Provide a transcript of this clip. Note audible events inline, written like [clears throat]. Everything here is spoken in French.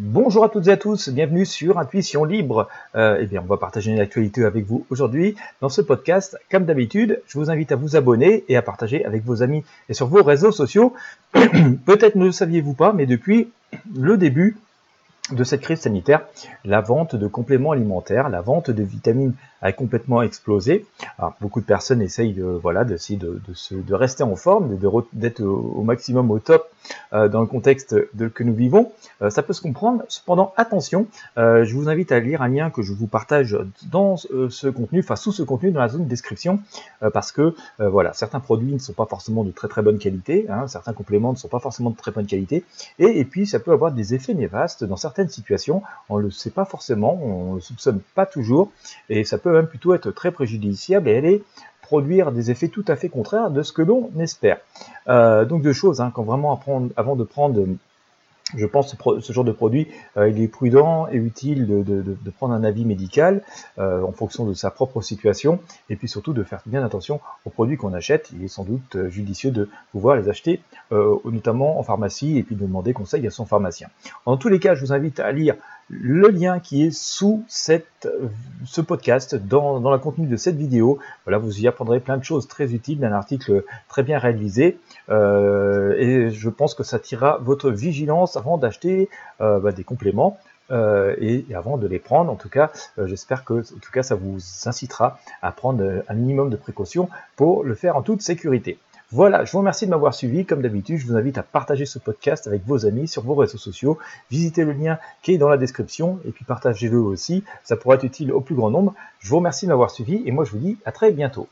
Bonjour à toutes et à tous, bienvenue sur Intuition Libre. Euh, eh bien, on va partager une actualité avec vous aujourd'hui dans ce podcast. Comme d'habitude, je vous invite à vous abonner et à partager avec vos amis et sur vos réseaux sociaux. [clears throat] Peut-être ne le saviez-vous pas, mais depuis le début de cette crise sanitaire, la vente de compléments alimentaires, la vente de vitamines a complètement explosé. Beaucoup de personnes essayent de, voilà, de, rester en forme, d'être au, maximum au top euh, dans le contexte que nous vivons. Euh, ça peut se comprendre. Cependant, attention, euh, je vous invite à lire un lien que je vous partage dans ce contenu, enfin sous ce contenu dans la zone de description, parce que voilà, certains produits ne sont pas forcément de très très bonne qualité, hein, certains compléments ne sont pas forcément de très bonne qualité, et, et puis ça peut avoir des effets néfastes dans certaines situations. On ne le sait pas forcément, on ne le soupçonne pas toujours, et ça peut même plutôt être très préjudiciable et aller produire des effets tout à fait contraires de ce que l'on espère. Euh, donc deux choses, hein, quand vraiment apprendre, avant de prendre je pense que ce genre de produit, euh, il est prudent et utile de, prendre un avis médical euh, en fonction de sa propre situation et puis surtout de faire bien attention aux produits qu'on achète. Il est sans doute euh, judicieux de pouvoir les acheter notamment en pharmacie et puis de demander conseil à son pharmacien. En tous les cas, je vous invite à lire le lien qui est sous ce podcast, dans, le contenu de cette vidéo. Voilà, vous y apprendrez plein de choses très utiles d'un article très bien réalisé. Euh, et je pense que ça tirera votre vigilance avant d'acheter euh, bah, des compléments. Euh, et, avant de les prendre, en tout cas, j'espère que, ça vous incitera à prendre un minimum de précautions pour le faire en toute sécurité. Voilà, je vous remercie de m'avoir suivi. Comme d'habitude, je vous invite à partager ce podcast avec vos amis sur vos réseaux sociaux. Visitez le lien qui est dans la description et puis partagez-le aussi. Ça pourra être utile au plus grand nombre. Je vous remercie de m'avoir suivi et moi je vous dis à très bientôt.